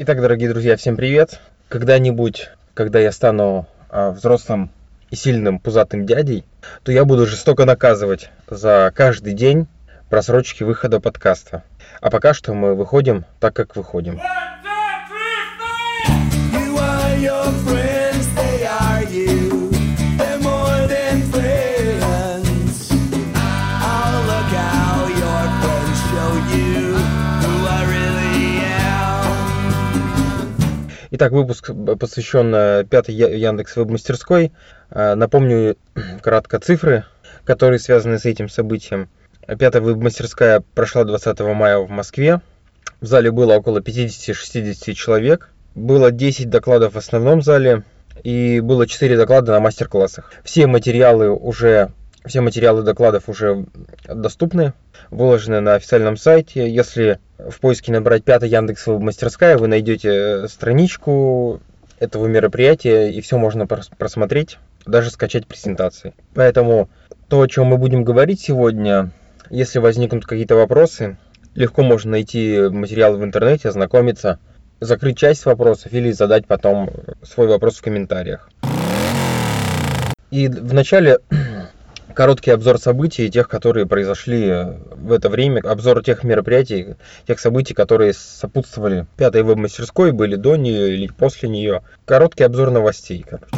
Итак, дорогие друзья, всем привет! Когда-нибудь, когда я стану а, взрослым и сильным пузатым дядей, то я буду жестоко наказывать за каждый день просрочки выхода подкаста. А пока что мы выходим так, как выходим. Итак, выпуск посвящен э, пятой Яндекс Веб-мастерской. Э, Напомню кратко цифры, которые связаны с этим событием. Пятая веб-мастерская прошла 20 мая в Москве. В зале было около 50-60 человек. Было 10 докладов в основном зале и было 4 доклада на мастер-классах. Все материалы уже все материалы докладов уже доступны, выложены на официальном сайте. Если в поиске набрать 5 Яндекс мастерская, вы найдете э, страничку этого мероприятия, и все можно прос- просмотреть, даже скачать презентации. Поэтому то, о чем мы будем говорить сегодня, если возникнут какие-то вопросы, легко можно найти материалы в интернете, ознакомиться, закрыть часть вопросов или задать потом свой вопрос в комментариях. И вначале короткий обзор событий, тех, которые произошли в это время, обзор тех мероприятий, тех событий, которые сопутствовали пятой веб-мастерской, были до нее или после нее. Короткий обзор новостей, короче.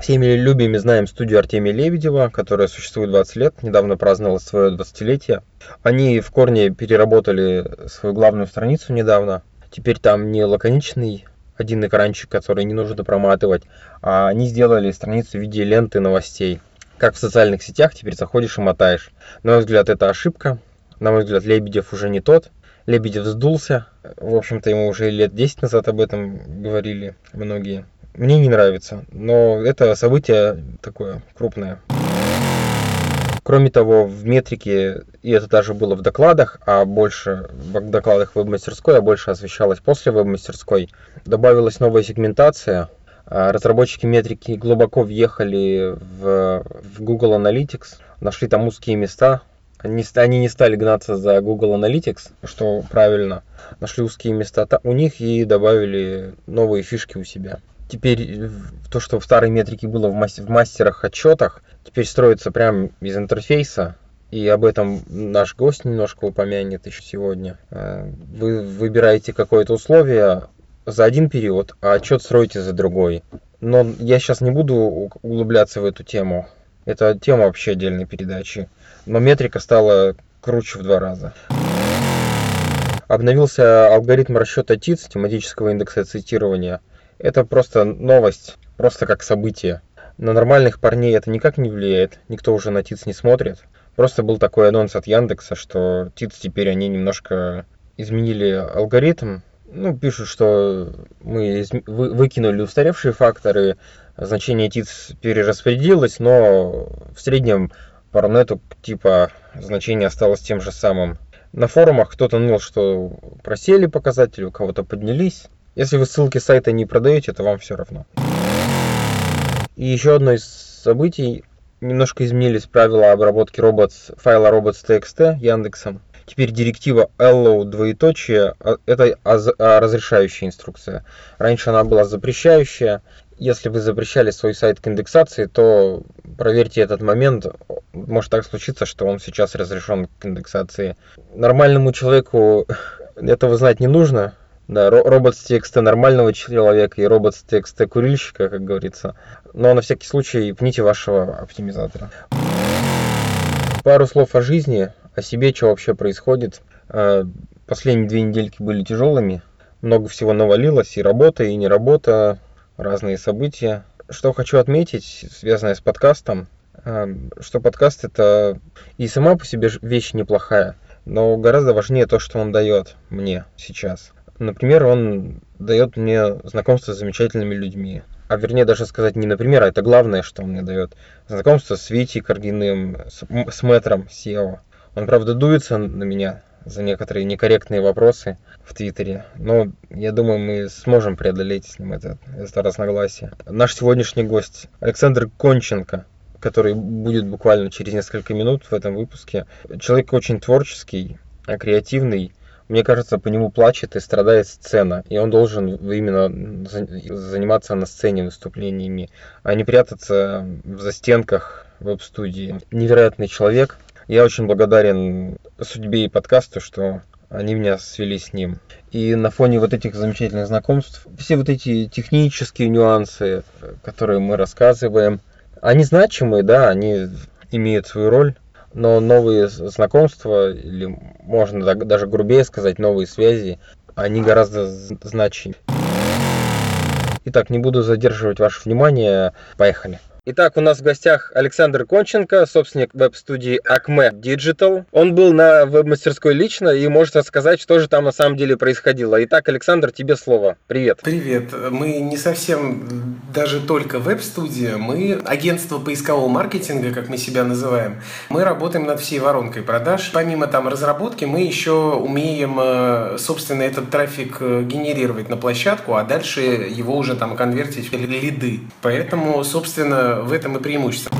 Всеми любими знаем студию Артемия Лебедева, которая существует 20 лет, недавно праздновала свое 20-летие. Они в корне переработали свою главную страницу недавно. Теперь там не лаконичный один экранчик, который не нужно проматывать, а они сделали страницу в виде ленты новостей. Как в социальных сетях, теперь заходишь и мотаешь. На мой взгляд, это ошибка. На мой взгляд, Лебедев уже не тот. Лебедев сдулся. В общем-то, ему уже лет 10 назад об этом говорили многие. Мне не нравится, но это событие такое крупное. Кроме того, в метрике, и это даже было в докладах, а больше в докладах веб-мастерской, а больше освещалось после веб-мастерской, добавилась новая сегментация. А, Разработчики метрики глубоко въехали в, в Google Analytics, нашли там узкие места. Ст- они не стали гнаться за Google Analytics, что правильно. Нашли узкие места та- у них и добавили новые фишки у себя. Теперь то, что в старой метрике было в, мас- в мастерах отчетах, теперь строится прямо из интерфейса. И об этом наш гость немножко упомянет еще сегодня. Э, Вы выбираете какое-то условие за один период, а отчет строите за другой. Но я сейчас не буду углубляться в эту тему. Это тема вообще отдельной передачи. Но метрика стала круче в два раза. Обновился алгоритм расчета ТИЦ, тематического индекса цитирования. Это просто новость, просто как событие. На нормальных парней это никак не влияет, никто уже на ТИЦ не смотрит. Просто был такой анонс от Яндекса, что ТИЦ теперь они немножко изменили алгоритм. Ну, пишут, что мы выкинули устаревшие факторы, значение ТИЦ перераспределилось, но в среднем по Рунету типа значение осталось тем же самым. На форумах кто-то ныл, что просели показатели, у кого-то поднялись. Если вы ссылки сайта не продаете, то вам все равно. И еще одно из событий. Немножко изменились правила обработки robots, файла robots.txt Яндексом. Теперь директива allow двоеточие а, это а, разрешающая инструкция. Раньше она была запрещающая. Если вы запрещали свой сайт к индексации, то проверьте этот момент. Может так случиться, что он сейчас разрешен к индексации. Нормальному человеку этого знать не нужно. Да, ро- робот с TXT нормального человека и робот с TXT курильщика, как говорится. Но на всякий случай пните вашего оптимизатора. Пару слов о жизни, о себе, что вообще происходит. Э, Последние две недельки были тяжелыми. Много всего навалилось, и работа, и не работа, разные события. Что хочу отметить, связанное с подкастом, э, что подкаст это и сама по себе вещь неплохая, но гораздо важнее то, что он дает мне сейчас. Например, он дает мне знакомство с замечательными людьми. А вернее даже сказать не например, а это главное, что он мне дает. Знакомство с Витей Каргиным, с, с мэтром SEO. Он, правда, дуется на меня за некоторые некорректные вопросы в Твиттере. Но я думаю, мы сможем преодолеть с ним это, это разногласие. Наш сегодняшний гость Александр Конченко, который будет буквально через несколько минут в этом выпуске. Человек очень творческий, а, креативный, мне кажется, по нему плачет и страдает сцена. И он должен именно за- заниматься на сцене выступлениями, а не прятаться в застенках веб-студии. Невероятный человек. Я очень благодарен судьбе и подкасту, что они меня свели с ним. И на фоне вот этих замечательных знакомств, все вот эти технические нюансы, которые мы рассказываем, они значимые, да, они имеют свою роль, но новые знакомства, или можно даже грубее сказать, новые связи, они гораздо значимее. Итак, не буду задерживать ваше внимание, поехали. Итак, у нас в гостях Александр Конченко, собственник веб-студии Acme Digital. Он был на веб-мастерской лично и может рассказать, что же там на самом деле происходило. Итак, Александр, тебе слово. Привет. Привет. Мы не совсем даже только веб-студия, мы агентство поискового маркетинга, как мы себя называем. Мы работаем над всей воронкой продаж. Помимо там разработки, мы еще умеем, э, собственно, этот трафик э, генерировать на площадку, а дальше его уже там конвертить в лиды. Поэтому, собственно, в этом и преимущество.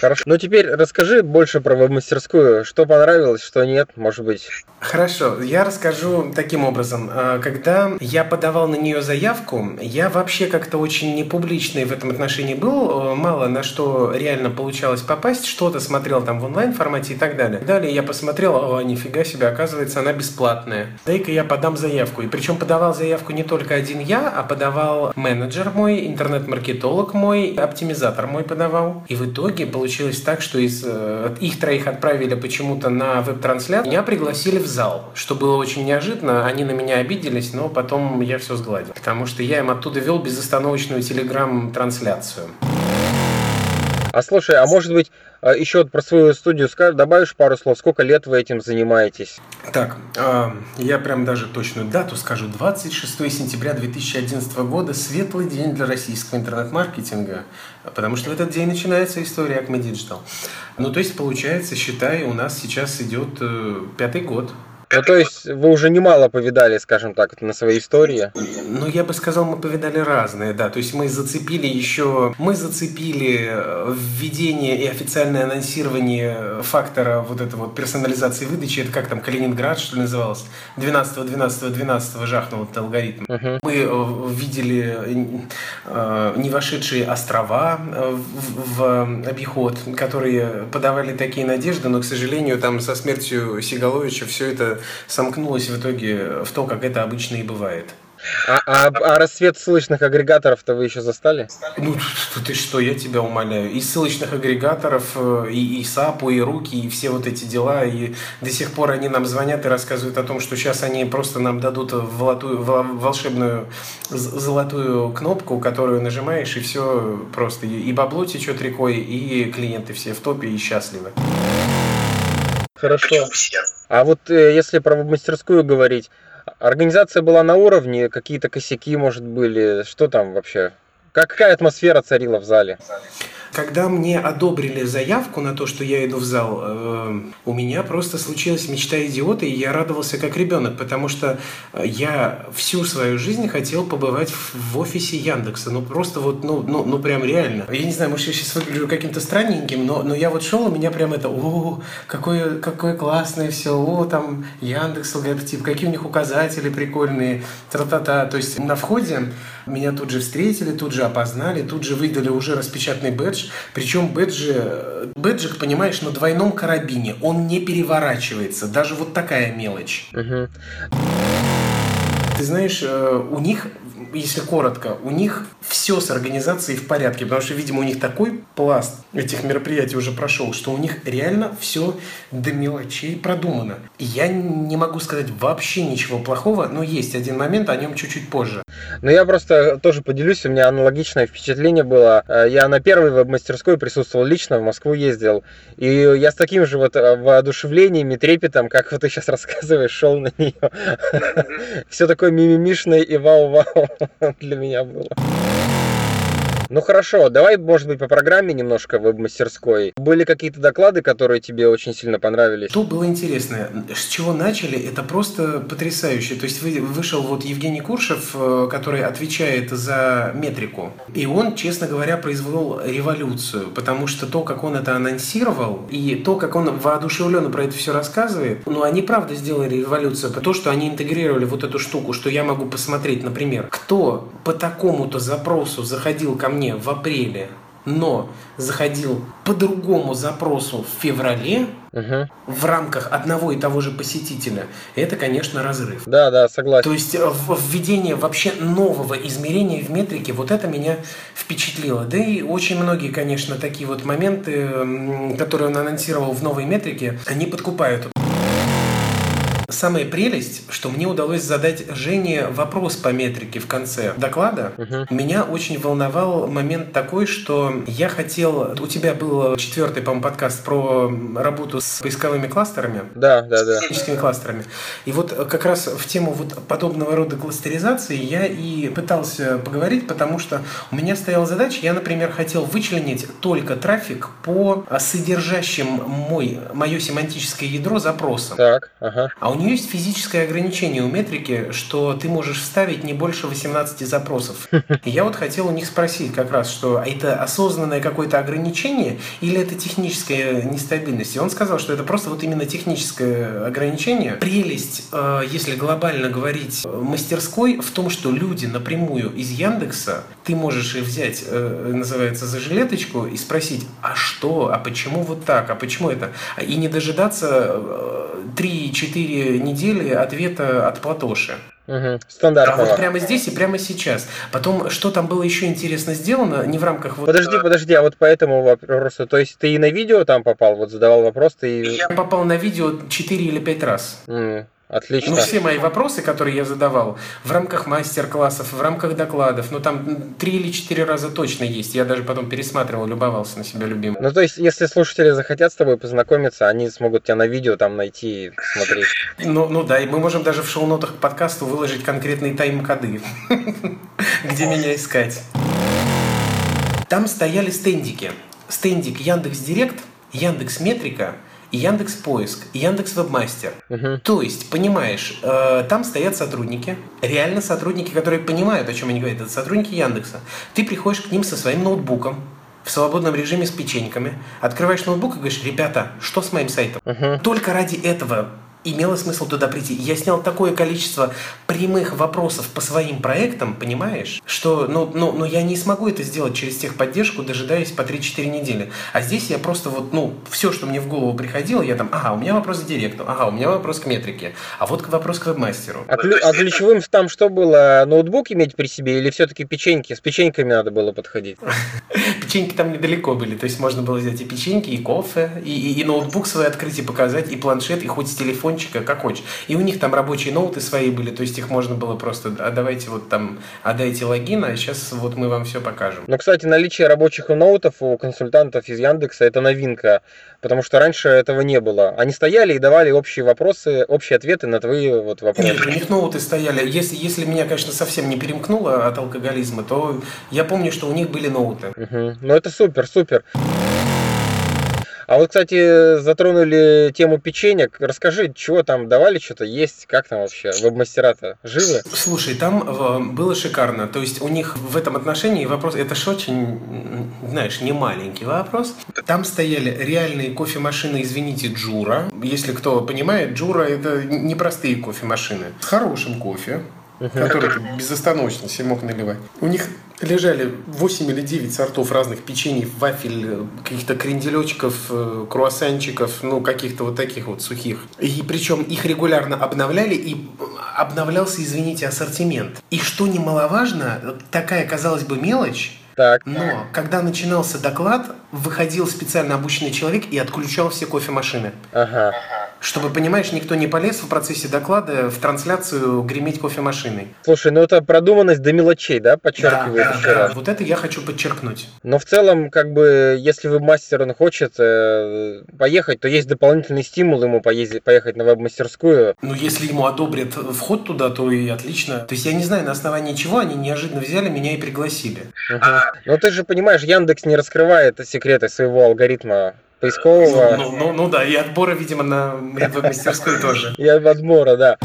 Хорошо. Ну теперь расскажи больше про веб-мастерскую. Что понравилось, что нет, может быть. Хорошо, я расскажу таким образом. А, Когда я подавал на нее заявку, я вообще как-то очень непубличный в этом отношении был, э, мало на что реально получалось попасть, что-то смотрел там в онлайн формате и так далее. Далее я посмотрел, о, нифига себе, оказывается, она бесплатная. Дай-ка я подам заявку. И причем подавал заявку не только один я, а подавал менеджер мой, интернет-маркетолог мой, оптимизатор мой подавал. И в итоге получилось так, что из э, их троих отправили почему-то на веб-трансляцию, меня пригласили в зал, что было очень неожиданно. Они на меня обиделись, но потом я все сгладил. Потому что я им оттуда вел безостановочную телеграм-трансляцию. А слушай, а может быть а, еще про свою студию скажешь, добавишь пару слов, сколько лет вы этим занимаетесь? Так, а, я прям даже точную дату скажу. 26 сентября 2011 года – светлый день для российского интернет-маркетинга, потому что в этот день начинается история Acme Digital. Ну, то есть, получается, считай, у нас сейчас идет э, пятый год. Ну, то есть вы уже немало повидали, скажем так, на своей истории. Ну, я бы сказал, мы повидали разные, да. То есть мы зацепили еще... Мы зацепили э, введение и официальное анонсирование фактора вот этого вот персонализации выдачи. Это как там, Калининград, что ли, называлось? 12-12-12 жахнул этот алгоритм. Мгм. Мы э, видели э, не вошедшие острова в, в обиход, которые подавали такие надежды, но, к сожалению, там со смертью Сигаловича все это сомкнулось в итоге в то, как это обычно и бывает. А, а, а рассвет ссылочных агрегаторов-то вы еще застали? Ну, ты что, я тебя умоляю. И ссылочных агрегаторов, э, и, и САПу, и руки, и все вот эти дела. И до сих пор они нам звонят и рассказывают о том, что сейчас они просто нам дадут волотую, вол- волшебную золотую кнопку, которую нажимаешь, и все просто. И бабло течет рекой, и клиенты все в топе и счастливы. Хорошо. А вот э, если про мастерскую говорить, организация была на уровне, какие-то косяки, может, были, что там вообще? Как, какая атмосфера царила в зале? Когда мне одобрили заявку на то, что я иду в зал, э, у меня просто случилась мечта идиота, и я радовался как ребенок, потому что э, я всю свою жизнь хотел побывать в, в офисе Яндекса. Ну просто вот, ну, ну, ну прям реально. Я не знаю, может я сейчас выгляжу каким-то странненьким, но, но я вот шел, у меня прям это, о, какое, какое классное все, о, там Яндекс, логотип, какие у них указатели прикольные, тра-та-та. То есть на входе меня тут же встретили, тут же опознали, тут же выдали уже распечатанный бэдж. Причем бэджи, бэджик, понимаешь, на двойном карабине. Он не переворачивается. Даже вот такая мелочь. Ты знаешь, э, у них, если коротко, у них все с организацией в порядке, потому что, видимо, у них такой пласт этих мероприятий уже прошел, что у них реально все до мелочей продумано. Я не могу сказать вообще ничего плохого, но есть один момент, о нем чуть-чуть позже. Ну, я просто тоже поделюсь, у меня аналогичное впечатление было. Э, Я на первой веб-мастерской присутствовал лично, в Москву ездил. И я с таким же вот э, воодушевлением и трепетом, как вот ты сейчас рассказываешь, шел на нее. Все такое мимимишное и вау-вау для меня было. Ну хорошо, давай, может быть, по программе немножко в веб-мастерской. Были какие-то доклады, которые тебе очень сильно понравились? Что было интересно? С чего начали? Это просто потрясающе. То есть вы, вышел вот Евгений Куршев, э, который отвечает за метрику. И он, честно говоря, произвел революцию. Потому что то, как он это анонсировал, и то, как он воодушевленно про это все рассказывает, ну, они правда сделали революцию. То, что они интегрировали вот эту штуку, что я могу посмотреть, например, кто по такому-то запросу заходил ко мне в апреле, но заходил по другому запросу в феврале, Угу. в рамках одного и того же посетителя, это, конечно, разрыв. Да, да, согласен. То есть э, введение вообще нового измерения в метрике, вот это меня впечатлило. Да и очень многие, конечно, такие вот моменты, которые он анонсировал в новой метрике, они подкупают. Самая прелесть, что мне удалось задать Жене вопрос по метрике в конце доклада. Мгм. Меня очень волновал момент такой, что я хотел... У тебя был четвертый, по-моему, подкаст про работу с поисковыми кластерами Да, да, да. техническими кластерами. И вот как раз в тему вот подобного рода кластеризации я и пытался поговорить, потому что у меня стояла задача, я, например, хотел вычленить только трафик по содержащим мой, мое семантическое ядро запросам. Так, ага. А у нее есть физическое ограничение у метрики, что ты можешь вставить не больше 18 запросов. И я вот хотел у них спросить как раз, что это осознанное какое-то ограничение или это техническая нестабильность? И он сказал, что это просто вот именно техническое ограничение. Прелесть, э, если глобально говорить, э, мастерской в том, что люди напрямую из Яндекса, ты можешь и взять, э, называется, за жилеточку и спросить, а что, а почему вот так, а почему это? И не дожидаться э, 3-4 недели ответа от Платоши. Угу. А вот Стандартного. прямо здесь и прямо сейчас. Потом, что там было еще интересно сделано, не в рамках вот... Подожди, э, подожди, а вот по этому вопросу, то есть ты и на видео там попал, вот задавал вопрос, ты... Я попал на видео 4 или 5 раз. М, Отлично. Ну, все мои вопросы, которые я задавал, в рамках мастер-классов, в рамках докладов, ну, там 3 или 4 раза точно есть. Я даже потом пересматривал, любовался на себя любимым. Ну, то есть, если слушатели захотят с тобой познакомиться, они смогут тебя на видео там найти и посмотреть. Ну, ну да, и мы можем даже в шоу-нотах к подкасту выложить конкретные тайм-коды, где меня искать. Там стояли стендики. Стендик Яндекс Директ, Яндекс Метрика и Яндекс Поиск, и Яндекс Вебмастер. Мгм. То есть, понимаешь, э, там стоят сотрудники, реально сотрудники, которые понимают, о чем они говорят, это сотрудники Яндекса. Ты приходишь к ним со своим ноутбуком, в свободном режиме с печеньками, открываешь ноутбук и говоришь, ребята, что с моим сайтом? Мгм. Только ради этого имело смысл туда прийти. Я снял такое количество прямых вопросов по своим проектам, понимаешь, что ну, ну, ну, я не смогу это сделать через техподдержку, дожидаясь по 3-4 недели. А здесь я просто вот, ну, все, что мне в голову приходило, я там, ага, у меня вопрос к директу, ага, у меня вопрос к метрике, а вот вопрос к вебмастеру. А, клю- а ключевым там что было? Ноутбук иметь при себе или все-таки печеньки? С печеньками надо было подходить? Печеньки там недалеко были, то есть можно было взять и печеньки, и кофе, и, и- и ноутбук свой открыть и показать, и планшет, и хоть с телефончика, как хочешь. И у них там рабочие ноуты свои были, то есть их можно было просто, а давайте вот там, отдайте логин, а сейчас вот мы вам все покажем. Ну, кстати, наличие рабочих ноутов у консультантов из Яндекса это новинка, потому что раньше этого не было. Они стояли и давали общие вопросы, общие ответы на твои вот Нет, вопросы. у них ноуты стояли. Если, если меня, конечно, совсем не перемкнуло от алкоголизма, то я помню, что у них были ноуты. Мгм. Ну, это супер, супер. А вот, кстати, затронули тему печенек. Расскажи, чего там давали, что-то есть, как там вообще? Веб-мастера-то живы? Слушай, там э, было шикарно. То есть у них в этом отношении вопрос, это ж очень, знаешь, не маленький вопрос. Там стояли реальные кофемашины, извините, Джура. Если кто понимает, Джура это непростые кофемашины. С хорошим кофе, который ты безостановочно себе мог наливать. У них лежали 8 или 9 сортов разных печений, вафель, каких-то кренделечков, э, круассанчиков, ну, каких-то вот таких вот сухих. И причем их регулярно обновляли, и обновлялся, извините, ассортимент. И что немаловажно, такая, казалось бы, мелочь, Так. но когда начинался доклад, выходил специально обученный человек и отключал все кофемашины. Ага. Чтобы, понимаешь, никто не полез в процессе доклада в трансляцию греметь кофемашиной. Слушай, ну это продуманность до мелочей, да, подчеркивает Да, еще да, раз. Вот это я хочу подчеркнуть. Но в целом, как бы, если веб-мастер он хочет э, поехать, то есть дополнительный стимул ему поездить, поехать на веб-мастерскую. Ну, если ему одобрят вход туда, то и отлично. То есть я не знаю, на основании чего они неожиданно взяли меня и пригласили. Мгм. Но ты же понимаешь, Яндекс не раскрывает секреты своего алгоритма поискового Ну, ну, ну да, и отбора, видимо, на мастерскую тоже. и отбора, да.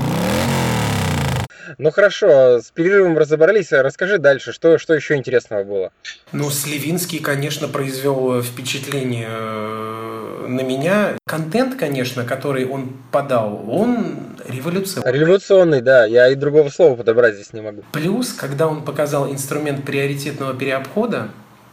Ну хорошо, с перерывом разобрались. Расскажи дальше, что, что еще интересного было? Ну, Сливинский, конечно, произвел впечатление э, на меня. Контент, конечно, который он подал, он революционный. Революционный, да, я и другого слова подобрать здесь не могу. Плюс, когда он показал инструмент приоритетного переобхода,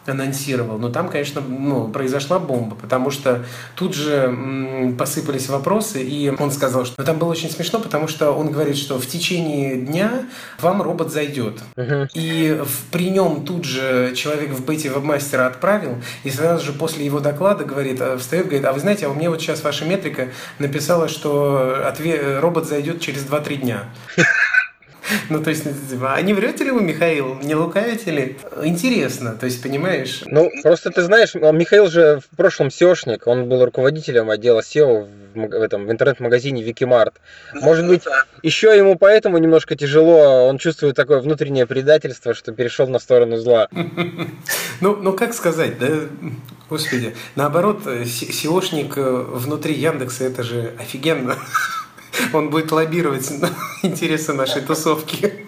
анонсировал, но там, конечно, ну, произошла бомба, потому что тут же м, посыпались вопросы, и он сказал, что ну, там было очень смешно, потому что он говорит, что в течение дня вам робот зайдет. Мгм. И в- при нем тут же человек в бете вебмастера отправил, и сразу же после его доклада говорит, э, встает, говорит, а вы знаете, а у меня вот сейчас ваша метрика написала, что отве- робот зайдет через 2-3 дня. Ну, то есть, типа, а не врете ли вы, Михаил? Не лукавите ли? Интересно, то есть, понимаешь? Ну, просто ты знаешь, а Михаил же в прошлом SEOшник, он был руководителем отдела SEO в, этом, в интернет-магазине Викимарт. Может быть, еще ему поэтому немножко тяжело, он чувствует такое внутреннее предательство, что перешел на сторону зла. Ну, ну как сказать, да? Господи, наоборот, э, SEOшник э, внутри Яндекса, это же офигенно. Он будет лоббировать интересы нашей тусовки.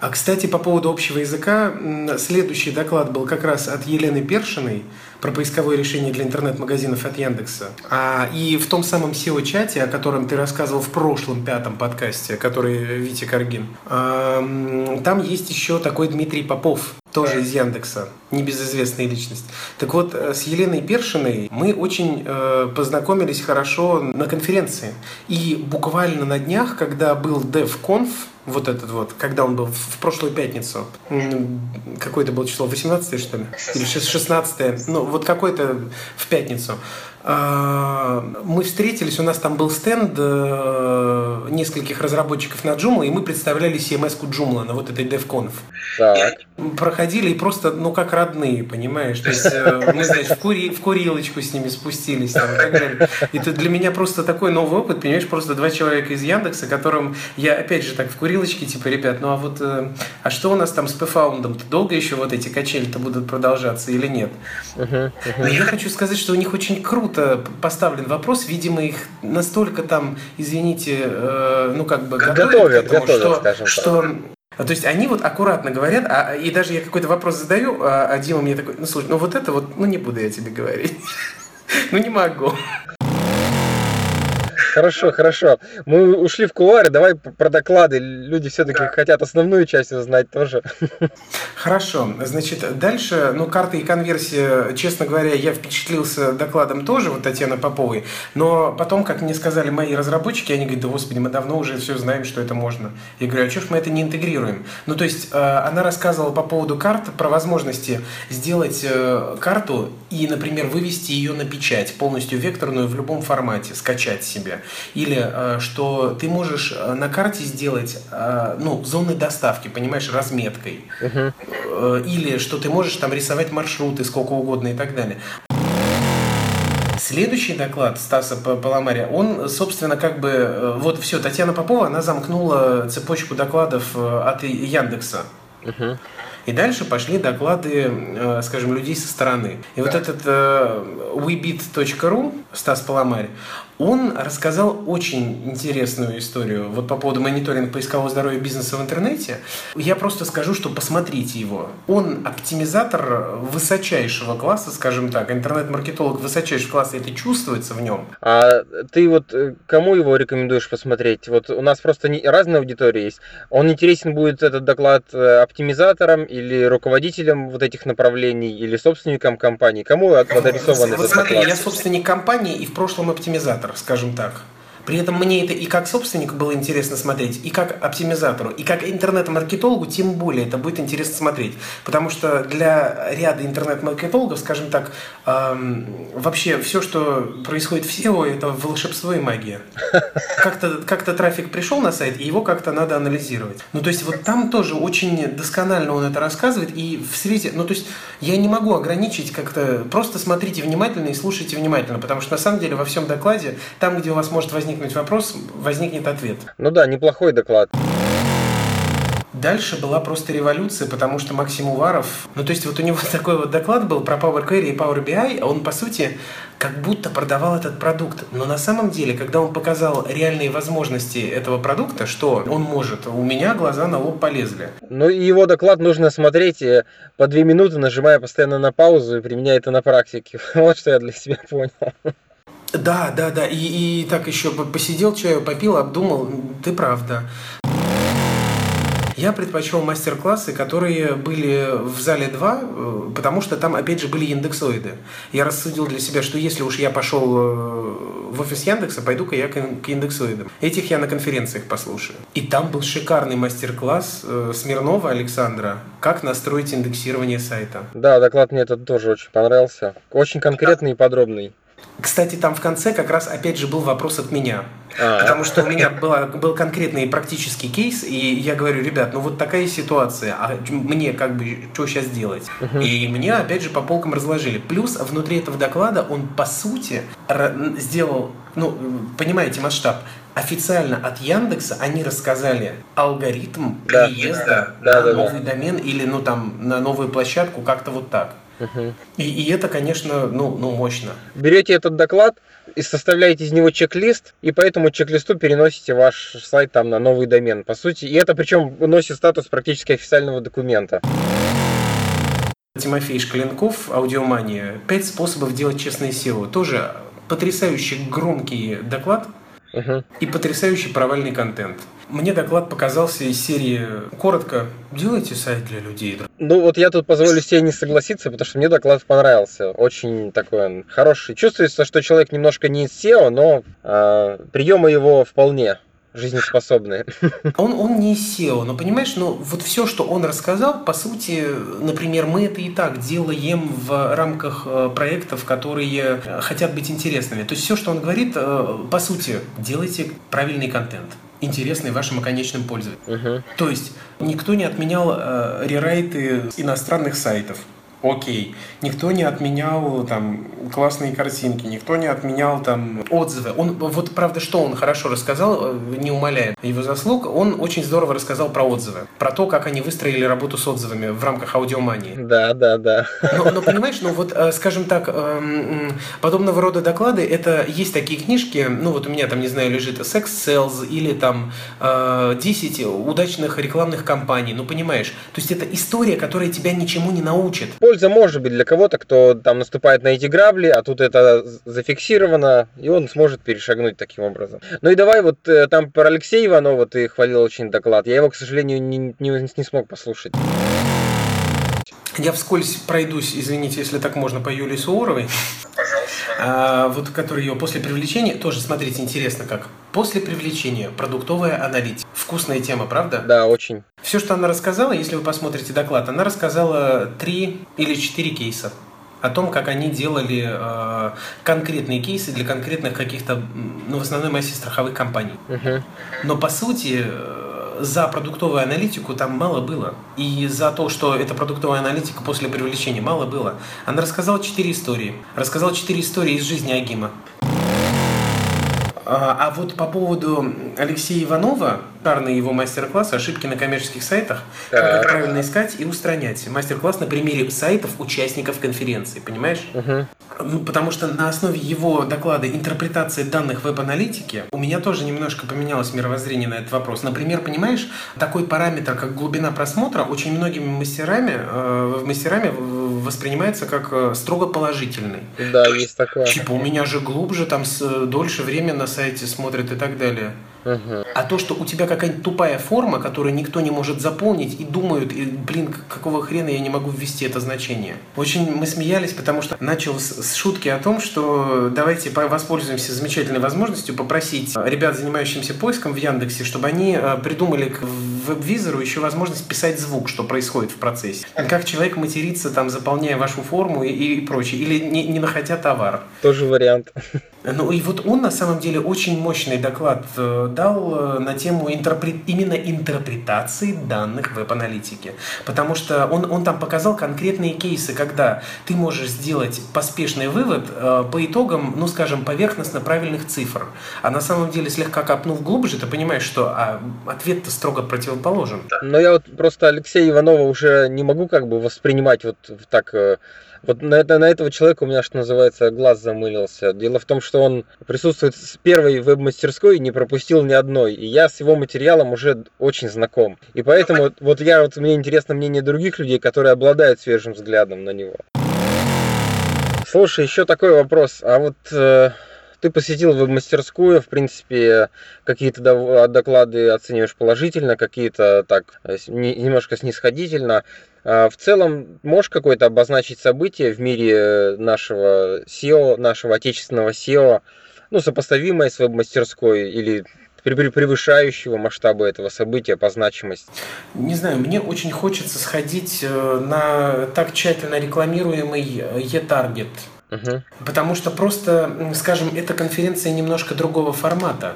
А, кстати, по поводу общего языка, следующий доклад был как раз от Елены Першиной про поисковое решение для интернет-магазинов от Яндекса. А, и в том самом SEO-чате, о котором ты рассказывал в прошлом пятом подкасте, который Витя Каргин, а, там есть еще такой Дмитрий Попов, тоже из Яндекса, небезызвестная личность. Так вот, э, с Еленой Першиной мы очень э, познакомились хорошо на конференции. И буквально на днях, когда был DevConf, вот этот вот, когда он был в прошлую пятницу, какое-то было число, 18 что ли? Или шест- 16 ну вот какое-то в пятницу. А, Мы встретились, у нас там был стенд э, нескольких разработчиков на Joomla, и мы представляли CMS-ку Joomla на вот этой DevConf Так. проходили и просто, ну, как родные, понимаешь? То есть э, мы, знаешь, в, кури- в курилочку с ними спустились там, и так далее. И это для меня просто такой новый опыт, понимаешь? Просто два человека из Яндекса, которым я, опять же, так в курилочке, типа, ребят, ну, а вот, э, а что у нас там с пфаундом? Долго еще вот эти качели-то будут продолжаться или нет? Но я хочу сказать, что у них очень круто поставлен вопрос. Видимо, их настолько там, извините, э, ну как бы готовят, Готовят, к этому, готовят, что, что а, то есть они вот аккуратно говорят, а, и даже я какой-то вопрос задаю, а, а Дима мне такой, ну слушай, ну вот это вот, ну не буду я тебе говорить. Ну не могу. Хорошо, хорошо. Мы ушли в кулуары, давай про доклады. Люди все-таки хотят основную часть узнать тоже. Хорошо, значит, дальше, ну, карта и конверсия, честно говоря, я впечатлился докладом тоже, вот Татьяны Поповой, но потом, как мне сказали мои разработчики, они говорят, да господи, мы давно уже все знаем, что это можно. Я говорю, а что ж мы это не интегрируем? Ну, то есть, э, она рассказывала по поводу карт, про возможности сделать э, карту и, например, вывести ее на печать, полностью векторную в любом формате, скачать себе. Или э, что ты можешь э, на карте сделать, э, ну, зоны доставки, понимаешь, разметкой. Э, Или что ты можешь там рисовать маршруты сколько угодно и так далее. Следующий доклад Стаса Паламаря, он, собственно, как бы, вот все, Татьяна Попова, она замкнула цепочку докладов от Яндекса. Мгм. И дальше пошли доклады, скажем, людей со стороны. И вот этот э, webit.ru, Стас Паламарь, он рассказал очень интересную историю вот по поводу мониторинга поискового здоровья бизнеса в интернете. Я просто скажу, что посмотрите его. Он оптимизатор высочайшего класса, скажем так, интернет-маркетолог высочайшего класса, это чувствуется в нем. А ты вот э, кому его рекомендуешь посмотреть? Вот у нас просто не, разная аудитория есть. Он интересен будет этот доклад э, оптимизаторам или руководителям вот этих направлений, или собственникам компании? Кому адресован Вот этот смотри, я доклад? собственник компании и в прошлом оптимизатор, скажем так. При этом мне это и как собственнику было интересно смотреть, и как оптимизатору, и как интернет-маркетологу тем более это будет интересно смотреть. Потому что для ряда интернет-маркетологов, скажем так, эм, вообще все, что происходит в SEO, это волшебство и магия. Как-то как трафик пришел на сайт, и его как-то надо анализировать. Ну, то есть вот там тоже очень досконально он это рассказывает, и в свете, ну, то есть я не могу ограничить как-то, просто смотрите внимательно и слушайте внимательно, потому что на самом деле во всем докладе, там, где у вас может возникнуть вопрос, возникнет ответ. Ну да, неплохой доклад. Дальше была просто революция, потому что Максим Уваров, ну то есть вот у него такой вот доклад был про Power Query и Power BI, а он по сути как будто продавал этот продукт. Но на самом деле, когда он показал реальные возможности этого продукта, что он может, у меня глаза на лоб полезли. Ну и его доклад нужно смотреть э, по две минуты, нажимая постоянно на паузу и применяя это на практике. Вот что я для себя понял. Да, да, да. И, и так еще посидел, чаю попил, обдумал. Ты прав, да. Я предпочел мастер-классы, которые были в зале 2, э, потому что там, опять же, были индексоиды. Я рассудил для себя, что если уж я пошел э, в офис Яндекса, пойду-ка я к индексоидам. Этих я на конференциях послушаю. И там был шикарный мастер-класс э, Смирнова Александра «Как настроить индексирование сайта». Да, доклад мне этот тоже очень понравился. Очень конкретный и подробный. Кстати, там в конце как раз опять же был вопрос от меня. А-а-а. Потому что у меня была, был конкретный практический кейс, и я говорю, ребят, ну вот такая ситуация, а мне как бы что сейчас делать? Uh-huh. И мне опять же по полкам разложили. Плюс внутри этого доклада он по сути сделал, ну, понимаете масштаб, официально от Яндекса они рассказали алгоритм да. приезда да, на да, новый да. домен или ну там на новую площадку как-то вот так. Угу. И, и это, конечно, ну, ну мощно. Берете этот доклад и составляете из него чек-лист, и по этому чек-листу переносите ваш сайт там на новый домен. По сути, и это причем носит статус практически официального документа. Тимофей Шкаленков, Аудиомания. Пять способов делать честное SEO. Тоже потрясающий громкий доклад угу. и потрясающий провальный контент. Мне доклад показался из серии «Коротко, делайте сайт для людей». Ну вот я тут позволю себе не согласиться, потому что мне доклад понравился. Очень такой он хороший. Чувствуется, что человек немножко не из SEO, но э, приемы его вполне жизнеспособные. Он, он не SEO, но понимаешь, ну вот все, что он рассказал, по сути, например, мы это и так делаем в рамках э, проектов, которые хотят быть интересными. То есть все, что он говорит, э, по сути, делайте правильный контент интересный вашим конечным пользователям. Uh-huh. То есть никто не отменял э, рерайты иностранных сайтов. Окей. Никто не отменял там классные картинки, никто не отменял там отзывы. Он, вот правда, что он хорошо рассказал, э, не умаляя его заслуг, он очень здорово рассказал про отзывы, про то, как они выстроили работу с отзывами в рамках аудиомании. Да, да, да. Но, но понимаешь, ну вот, э, скажем так, эм, подобного рода доклады, это есть такие книжки, ну вот у меня там, не знаю, лежит Sex Sales или там 10 э, удачных рекламных кампаний, ну понимаешь, то есть это история, которая тебя ничему не научит польза может быть для кого-то, кто там наступает на эти грабли, а тут это зафиксировано, и он сможет перешагнуть таким образом. Ну и давай вот э, там про Алексея Иванова ты хвалил очень доклад. Я его, к сожалению, не, не, не смог послушать. Я вскользь пройдусь, извините, если так можно, по Юлии Суворовой. А, вот который ее после привлечения, тоже смотрите, интересно как. После привлечения продуктовая аналитика. Вкусная тема, правда? Да, очень. Все, что она рассказала, если вы посмотрите доклад, она рассказала три или четыре кейса о том, как они делали э, конкретные кейсы для конкретных каких-то, ну, в основной массе страховых компаний. Угу. Но по сути за продуктовую аналитику там мало было. И за то, что это продуктовая аналитика после привлечения, мало было. Она рассказала четыре истории. Рассказала четыре истории из жизни Агима. А, а вот по поводу Алексея Иванова, шикарный его мастер-класс «Ошибки на коммерческих сайтах», как их правильно искать и устранять. Мастер-класс на примере сайтов участников конференции, понимаешь? Угу. Ну, потому что на основе его доклада «Интерпретация данных веб-аналитики» у меня тоже немножко поменялось мировоззрение на этот вопрос. Например, понимаешь, такой параметр, как глубина просмотра, очень многими мастерами, э, мастерами воспринимается как э, строго положительный. Да, есть такое. Типа, у меня же глубже, там с, дольше время на сайте смотрят и так далее. А то, что у тебя какая-нибудь тупая форма, которую никто не может заполнить, и думают, и, блин, какого хрена я не могу ввести это значение. Очень мы смеялись, потому что начал с, с шутки о том, что давайте по- воспользуемся замечательной возможностью попросить ребят, занимающихся поиском в Яндексе, чтобы они э, придумали к веб-визору еще возможность писать звук, что происходит в процессе. Как человек матерится, там, заполняя вашу форму и, и прочее, или не, не находя товар. Тоже вариант. Ну и вот он на самом деле очень мощный доклад э, дал э, на тему интерпре- именно интерпретации данных веб-аналитики. Потому что он, он там показал конкретные кейсы, когда ты можешь сделать поспешный вывод э, по итогам, ну скажем, поверхностно правильных цифр. А на самом деле, слегка копнув глубже, ты понимаешь, что а, ответ-то строго противоположен. Но я вот просто Алексея Иванова уже не могу как бы воспринимать вот так... Вот на, это, на этого человека у меня, что называется, глаз замылился. Дело в том, что он присутствует с первой веб-мастерской и не пропустил ни одной. И я с его материалом уже очень знаком. И поэтому вот- вот я вот мне интересно мнение других людей, которые обладают свежим взглядом на него. Слушай, еще такой вопрос. А вот э, ты посетил веб-мастерскую, в принципе, какие-то доклады оцениваешь положительно, какие-то так э, немножко снисходительно. А В целом, можешь какое-то обозначить событие в мире э, нашего SEO, нашего отечественного SEO, ну, сопоставимое с веб-мастерской или пре- пре- превышающего масштабы этого события по значимости? Не знаю, мне очень хочется сходить э, на так тщательно рекламируемый э, e-Target. Мгм. Потому что просто, скажем, эта конференция немножко другого формата.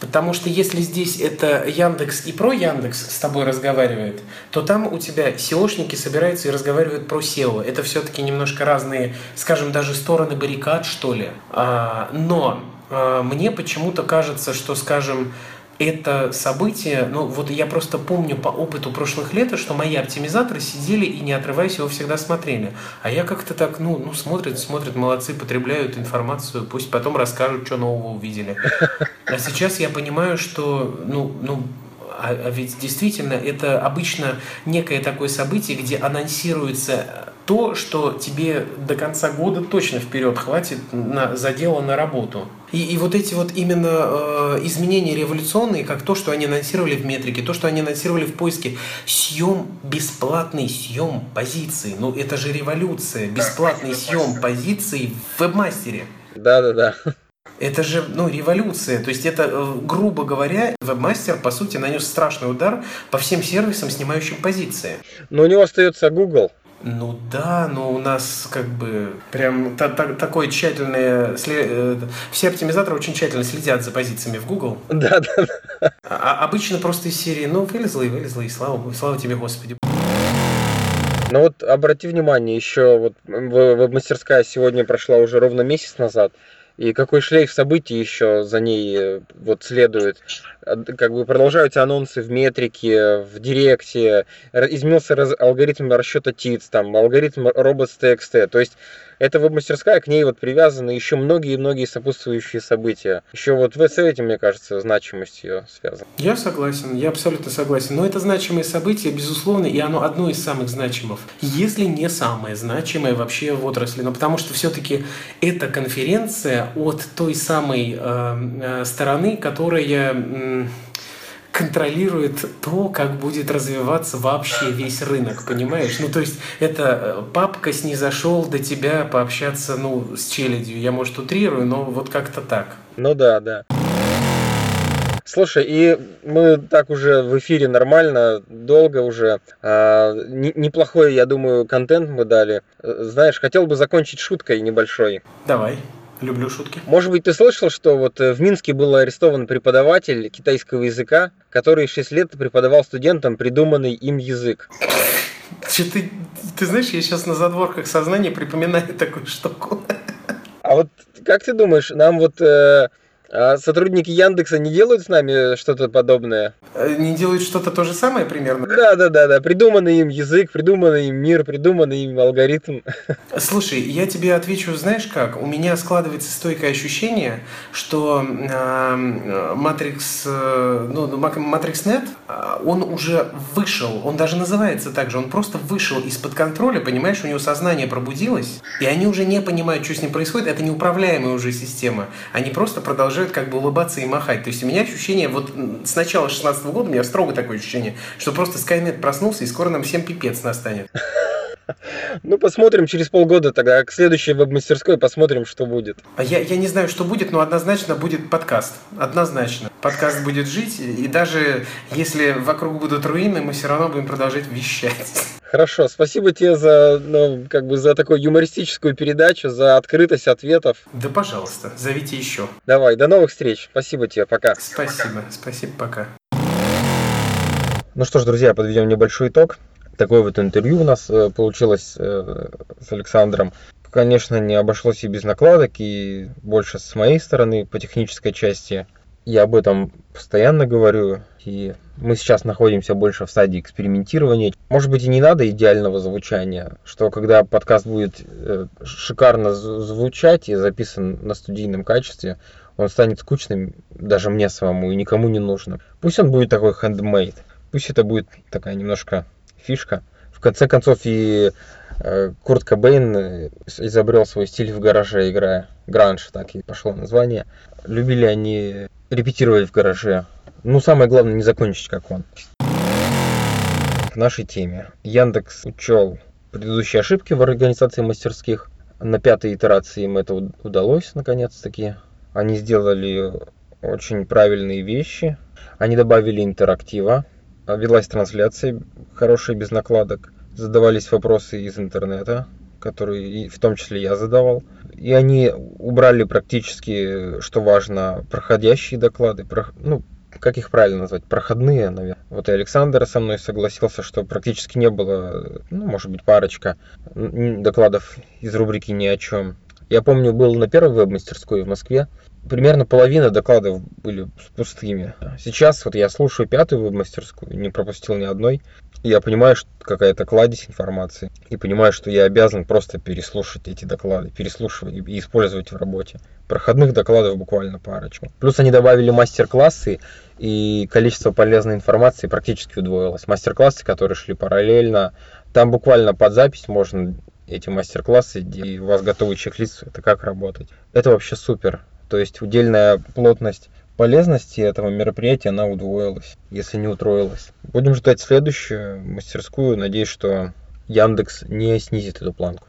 Потому что если здесь это Яндекс и про Яндекс с тобой разговаривает, то там у тебя SEOшники собираются и разговаривают про SEO. Это все-таки немножко разные, скажем, даже стороны баррикад, что ли. А, но а, мне почему-то кажется, что, скажем, это событие, ну вот я просто помню по опыту прошлых лет, что мои оптимизаторы сидели и не отрываясь его всегда смотрели. А я как-то так, ну, ну смотрят, смотрят, молодцы, потребляют информацию, пусть потом расскажут, что нового увидели. А сейчас я понимаю, что, ну, ну, а, а ведь действительно это обычно некое такое событие, где анонсируется то, что тебе до конца года точно вперед хватит на, за дело на работу. И, и вот эти вот именно э, изменения революционные, как то, что они анонсировали в метрике, то, что они анонсировали в поиске, съем, бесплатный съем позиций. Ну это же революция, бесплатный съем позиций в вебмастере. Да-да-да. Это же, ну, революция. То есть это, э, грубо говоря, вебмастер, по сути, нанес страшный удар по всем сервисам, снимающим позиции. Но у него остается Google. Ну да, но у нас как бы прям та- та- такое тщательное... сле- э, Все оптимизаторы очень тщательно следят за позициями в Google. Да-да. А а обычно просто из серии, ну, вылезла и вылезла, и слава, слава тебе, Господи. Но вот обрати внимание, еще вот веб-мастерская сегодня прошла уже ровно месяц назад, и какой шлейф событий еще за ней э, вот следует. А, Как бы продолжаются анонсы в метрике, в директе, изменился алгоритм расчета ТИЦ, там, алгоритм robots.txt. То есть эта веб-мастерская, к ней вот привязаны еще многие-многие сопутствующие события. Еще вот с этим, мне кажется, значимость ее связана. Я согласен, я абсолютно согласен. Но это значимое событие, безусловно, и оно одно из самых значимых. Если не самое значимое вообще в отрасли. Но потому что все-таки эта конференция от той самой э, э, стороны, которая м, контролирует то, как будет развиваться вообще весь рынок, понимаешь? Ну, то есть, это э, папка снизошел до тебя пообщаться, ну, с челядью. Я, может, утрирую, но вот как-то так. Ну да, да. Слушай, и мы так уже в эфире нормально, долго уже. А, не- неплохой, я думаю, контент мы дали. Э, Знаешь, хотел бы закончить шуткой небольшой. Давай, люблю шутки. Может быть, ты слышал, что вот э, в Минске был арестован преподаватель китайского языка, который 6 лет преподавал студентам придуманный им язык. Че ты, ты знаешь, я сейчас на задворках сознания припоминаю такую штуку. А вот как ты думаешь, нам вот э, а сотрудники Яндекса не делают с нами что-то подобное? Э, Не делают что-то то же самое примерно? Да, да, да, да. Придуманный им язык, придуманный им мир, придуманный им алгоритм. Слушай, я тебе отвечу, знаешь как? У меня складывается стойкое ощущение, что Matrix, э, ну, Ма- MatrixNet, э, он уже вышел, он даже называется так же, он просто вышел из-под контроля, понимаешь, у него сознание пробудилось, и они уже не понимают, что с ним происходит, это неуправляемая уже система. Они просто продолжают продолжают как бы улыбаться и махать. То есть у меня ощущение, вот с начала 16 года у меня строго такое ощущение, что просто Skynet проснулся, и скоро нам всем пипец настанет. Ну, посмотрим через полгода тогда к следующей веб-мастерской, посмотрим, что будет. А я, я не знаю, что будет, но однозначно будет подкаст. Однозначно. Подкаст будет жить, и даже если вокруг будут руины, мы все равно будем продолжать вещать. Хорошо, спасибо тебе за, ну, как бы за такую юмористическую передачу, за открытость ответов. Да, пожалуйста, зовите еще. Давай, до новых встреч. Спасибо тебе, пока. Спасибо, спасибо, пока. Ну что ж, друзья, подведем небольшой итог. Такое вот интервью у нас э, получилось э, с Александром. Конечно, не обошлось и без накладок, и больше с моей стороны по технической части. Я об этом постоянно говорю, и мы сейчас находимся больше в стадии экспериментирования. Может быть и не надо идеального звучания, что когда подкаст будет э, шикарно звучать и записан на студийном качестве, он станет скучным даже мне самому и никому не нужным. Пусть он будет такой handmade, пусть это будет такая немножко фишка. В конце концов и э, Курт Кобейн э, изобрел свой стиль в гараже, играя гранж, так и пошло название. Любили они репетировать в гараже. Ну, самое главное, не закончить, как он. К нашей теме. Яндекс учел предыдущие ошибки в организации мастерских. На пятой итерации им это уд- удалось, наконец-таки. Они сделали очень правильные вещи. Они добавили интерактива. Велась трансляция хорошая, без накладок. Задавались вопросы из интернета, которые в том числе я задавал. И они убрали практически, что важно, проходящие доклады. Про- Ну, как их правильно назвать? Проходные, наверное. Вот и Александр со мной согласился, что практически не было, ну, может быть, парочка докладов из рубрики «Ни о чем». Я помню, был на первой веб-мастерской в Москве. Примерно половина докладов были пустыми. Сейчас вот я слушаю пятую веб-мастерскую, не пропустил ни одной. И я понимаю, что какая-то кладезь информации. И понимаю, что я обязан просто переслушать эти доклады, переслушивать и использовать в работе. Проходных докладов буквально парочку. Плюс они добавили мастер-классы, и количество полезной информации практически удвоилось. Мастер-классы, которые шли параллельно, там буквально под запись можно эти мастер-классы, и у вас готовый чек-лист, это как работать. Это вообще супер. То есть удельная плотность полезности этого мероприятия, она удвоилась, если не утроилась. Будем ждать следующую мастерскую. Надеюсь, что Яндекс не снизит эту планку.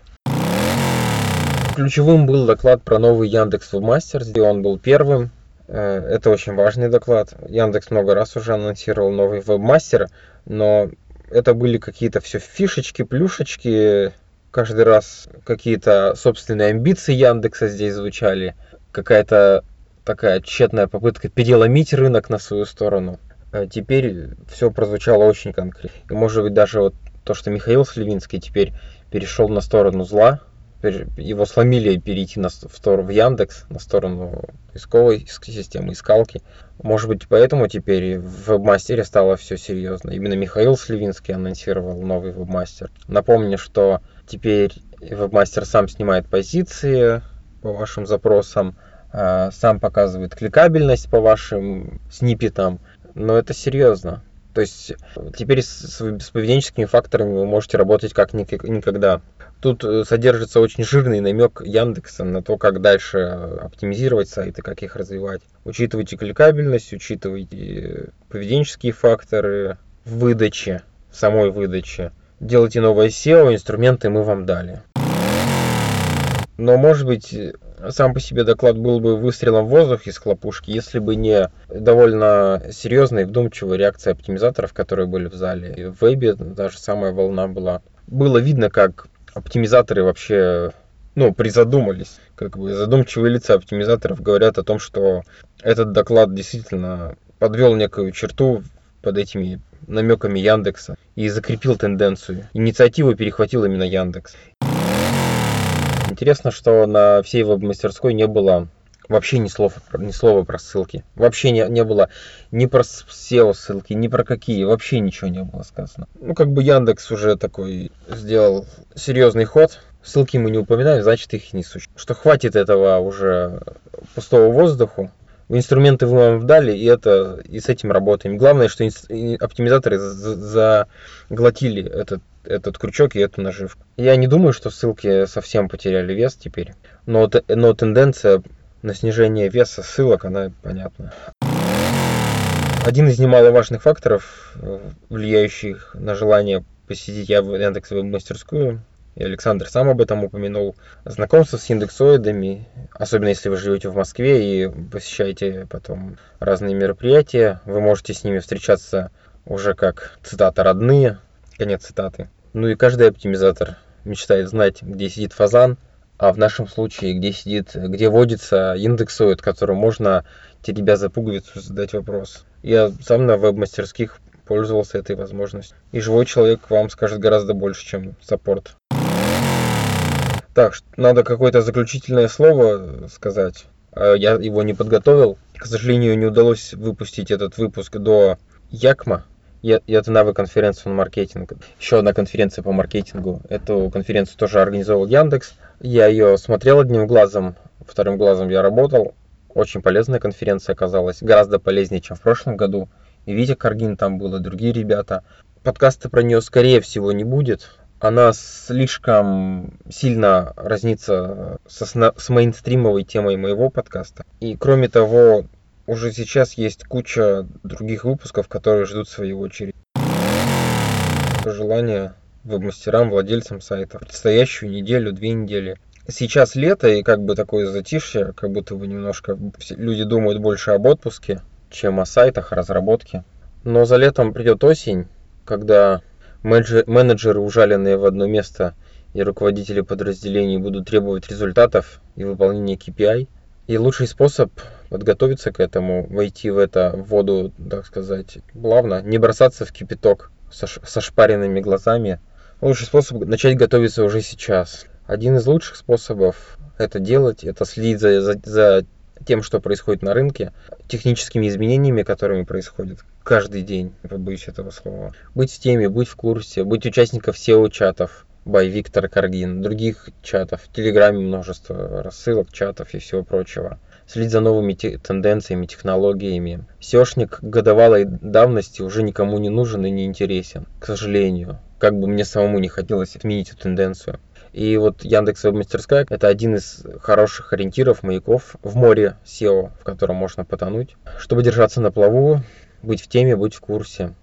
Ключевым был доклад про новый Яндекс Вебмастер, где он был первым. Э, Это очень важный доклад. Яндекс много раз уже анонсировал новый вебмастер, но это были какие-то все фишечки, плюшечки, каждый раз какие-то собственные амбиции Яндекса здесь звучали, какая-то такая тщетная попытка переломить рынок на свою сторону. А Теперь все прозвучало очень конкретно. И может быть даже вот то, что Михаил Сливинский теперь перешел на сторону зла, его сломили перейти на, в сторону в Яндекс, на сторону поисковой системы искалки. Может быть, поэтому теперь в вебмастере стало все серьезно. Именно Михаил Сливинский анонсировал новый вебмастер. Напомню, что теперь вебмастер сам снимает позиции по вашим запросам, а, сам показывает кликабельность по вашим сниппетам. Но это серьезно. То есть теперь с, поведенческими факторами вы можете работать как никогда. Тут э, содержится очень жирный намек Яндекса на то, как дальше оптимизировать сайты, как их развивать. Учитывайте кликабельность, учитывайте э, поведенческие факторы в выдаче, в самой выдаче. Делайте новое SEO, инструменты мы вам дали. Но, может быть, сам по себе доклад был бы выстрелом в воздух из хлопушки, если бы не довольно серьезная и вдумчивая реакция оптимизаторов, которые были в зале. И в вебе даже самая волна была. Было видно, как оптимизаторы вообще ну, призадумались. Как бы задумчивые лица оптимизаторов говорят о том, что этот доклад действительно подвел некую черту под этими намеками Яндекса и закрепил тенденцию. Инициативу перехватил именно Яндекс. Интересно, что на всей веб-мастерской не было вообще ни, слов, ни слова про ссылки. Вообще не, не было ни про SEO ссылки, ни про какие. Вообще ничего не было сказано. Ну, как бы Яндекс уже такой сделал серьезный ход. Ссылки мы не упоминаем, значит их не существует. Что хватит этого уже пустого воздуху. Инструменты вы вам дали, и, это, и с этим работаем. Главное, что оптимизаторы за- заглотили этот, этот крючок и эту наживку. Я не думаю, что ссылки совсем потеряли вес теперь, но, но тенденция на снижение веса ссылок, она понятна. Один из немаловажных факторов, э, влияющих на желание посетить Яндекс веб-мастерскую, и Александр сам об этом упомянул, знакомство с индексоидами, особенно если вы живете в Москве и посещаете потом разные мероприятия, вы можете с ними встречаться уже как, цитата, родные, конец цитаты. Ну и каждый оптимизатор мечтает знать, где сидит фазан, а в нашем случае, где сидит, где водится индексоид, которому можно, теребя за пуговицу, задать вопрос. Я сам на веб-мастерских пользовался этой возможностью. И живой человек вам скажет гораздо больше, чем саппорт. Так, надо какое-то заключительное слово сказать. А я его не подготовил. К сожалению, не удалось выпустить этот выпуск до Якма. И это навык конференцию маркетинг. Еще одна конференция по маркетингу. Эту конференцию тоже организовал Яндекс. Я ее смотрел одним глазом, вторым глазом я работал. Очень полезная конференция оказалась. Гораздо полезнее, чем в прошлом году. И Витя Каргин там был, и другие ребята. Подкаста про нее, скорее всего, не будет она слишком сильно разнится со, с мейнстримовой темой моего подкаста. И кроме того, уже сейчас есть куча других выпусков, которые ждут своей очереди. Желание веб-мастерам, владельцам сайтов. Предстоящую неделю, две недели. Сейчас лето и как бы такое затишье, как будто бы немножко люди думают больше об отпуске, чем о сайтах, разработке. Но за летом придет осень, когда менеджеры, ужаленные в одно место, и руководители подразделений будут требовать результатов и выполнения KPI. И лучший способ подготовиться к этому, войти в это в воду, так сказать, плавно, не бросаться в кипяток со, со шпаренными глазами. Лучший способ начать готовиться уже сейчас. Один из лучших способов это делать, это следить за, за, за тем, что происходит на рынке, техническими изменениями, которыми происходят каждый день, не побоюсь этого слова. Быть в теме, быть в курсе, быть участником SEO-чатов, by Виктор Каргин, других чатов, в Телеграме множество рассылок, чатов и всего прочего. Следить за новыми те тенденциями, технологиями. SEOшник годовалой давности уже никому не нужен и не интересен, к сожалению. Как бы мне самому не хотелось отменить эту тенденцию. И вот Яндекс Веб-мастерская – это один из хороших ориентиров, маяков в море SEO, в котором можно потонуть. Чтобы держаться на плаву, быть в теме, быть в курсе.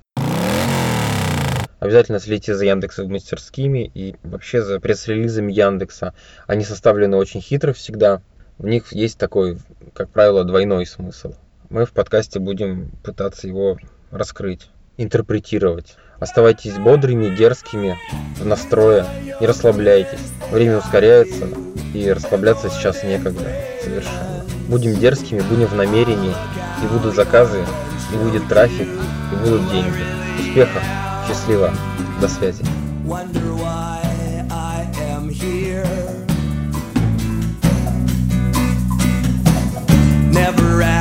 Обязательно следите за Яндекс Веб-мастерскими и вообще за пресс-релизами Яндекса. Они составлены очень хитро всегда. В них есть такой, как правило, двойной смысл. Мы в подкасте будем пытаться его раскрыть, интерпретировать. Оставайтесь бодрыми, дерзкими, в настрое, не расслабляйтесь. Время ускоряется, и расслабляться сейчас некогда совершенно. Будем дерзкими, будем в намерении, и будут заказы, и будет трафик, и будут деньги. Успехов, счастливо, до связи. Never